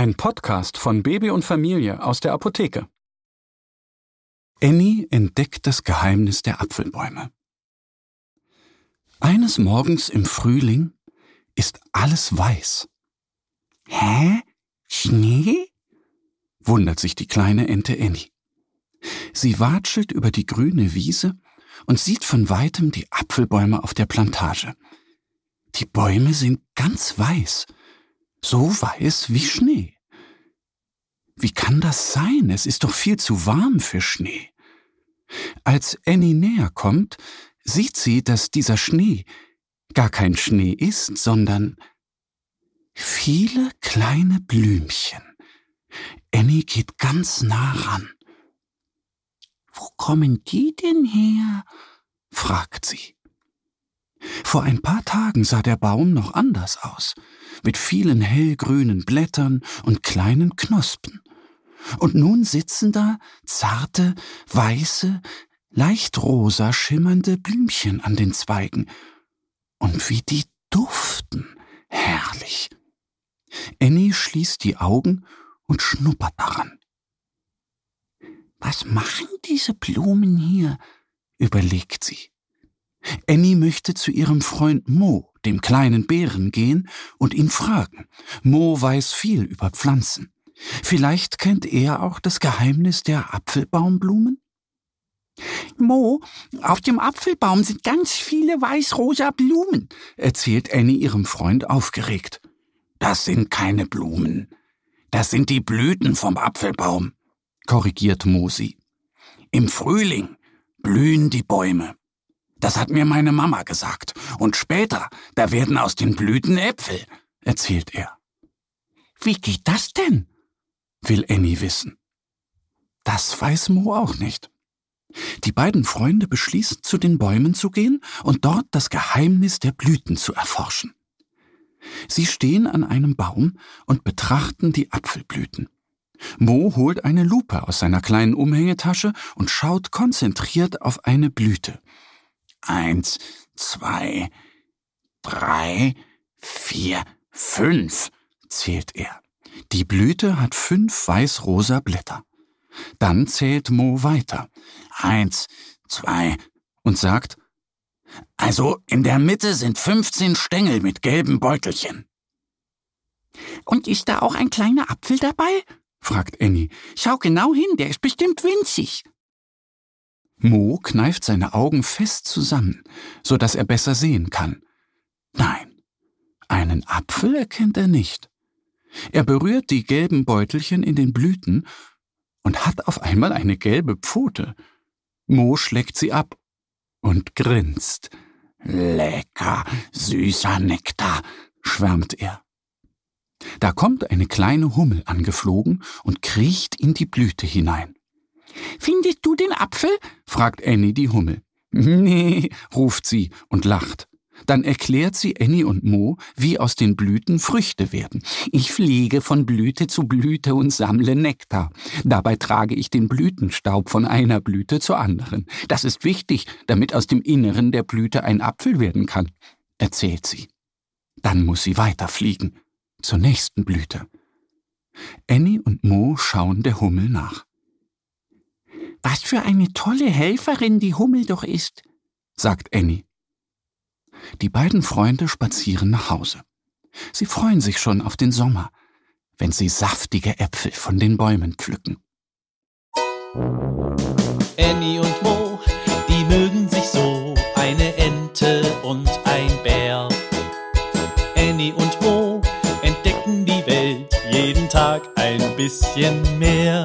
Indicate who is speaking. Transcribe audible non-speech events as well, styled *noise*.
Speaker 1: Ein Podcast von Baby und Familie aus der Apotheke. Annie entdeckt das Geheimnis der Apfelbäume. Eines Morgens im Frühling ist alles weiß. Hä? Schnee? wundert sich die kleine Ente Annie. Sie watschelt über die grüne Wiese und sieht von weitem die Apfelbäume auf der Plantage. Die Bäume sind ganz weiß so weiß wie Schnee. Wie kann das sein? Es ist doch viel zu warm für Schnee. Als Annie näher kommt, sieht sie, dass dieser Schnee gar kein Schnee ist, sondern viele kleine Blümchen. Annie geht ganz nah ran. Wo kommen die denn her? fragt sie. Vor ein paar Tagen sah der Baum noch anders aus, mit vielen hellgrünen Blättern und kleinen Knospen. Und nun sitzen da zarte, weiße, leicht rosa schimmernde Blümchen an den Zweigen. Und wie die duften, herrlich. Annie schließt die Augen und schnuppert daran. Was machen diese Blumen hier? überlegt sie. Annie möchte zu ihrem Freund Mo, dem kleinen Bären, gehen und ihn fragen. Mo weiß viel über Pflanzen. Vielleicht kennt er auch das Geheimnis der Apfelbaumblumen? Mo, auf dem Apfelbaum sind ganz viele weiß-rosa Blumen, erzählt Annie ihrem Freund aufgeregt. Das sind keine Blumen. Das sind die Blüten vom Apfelbaum, korrigiert Mo sie. Im Frühling blühen die Bäume. Das hat mir meine Mama gesagt. Und später, da werden aus den Blüten Äpfel, erzählt er. Wie geht das denn? will Annie wissen. Das weiß Mo auch nicht. Die beiden Freunde beschließen, zu den Bäumen zu gehen und dort das Geheimnis der Blüten zu erforschen. Sie stehen an einem Baum und betrachten die Apfelblüten. Mo holt eine Lupe aus seiner kleinen Umhängetasche und schaut konzentriert auf eine Blüte. Eins, zwei, drei, vier, fünf, zählt er. Die Blüte hat fünf weiß-rosa Blätter. Dann zählt Mo weiter. Eins, zwei, und sagt, also in der Mitte sind 15 Stängel mit gelben Beutelchen. Und ist da auch ein kleiner Apfel dabei? fragt Annie. Schau genau hin, der ist bestimmt winzig. Mo kneift seine Augen fest zusammen, so dass er besser sehen kann. Nein, einen Apfel erkennt er nicht. Er berührt die gelben Beutelchen in den Blüten und hat auf einmal eine gelbe Pfote. Mo schlägt sie ab und grinst. Lecker, süßer Nektar, schwärmt er. Da kommt eine kleine Hummel angeflogen und kriecht in die Blüte hinein. Findest du den Apfel? fragt Annie die Hummel. *laughs* Nee, ruft sie und lacht. Dann erklärt sie Annie und Mo, wie aus den Blüten Früchte werden. Ich fliege von Blüte zu Blüte und sammle Nektar. Dabei trage ich den Blütenstaub von einer Blüte zur anderen. Das ist wichtig, damit aus dem Inneren der Blüte ein Apfel werden kann, erzählt sie. Dann muss sie weiterfliegen, zur nächsten Blüte. Annie und Mo schauen der Hummel nach. Was für eine tolle Helferin die Hummel doch ist, sagt Annie. Die beiden Freunde spazieren nach Hause. Sie freuen sich schon auf den Sommer, wenn sie saftige Äpfel von den Bäumen pflücken.
Speaker 2: Annie und Mo, die mögen sich so, eine Ente und ein Bär. Annie und Mo entdecken die Welt jeden Tag ein bisschen mehr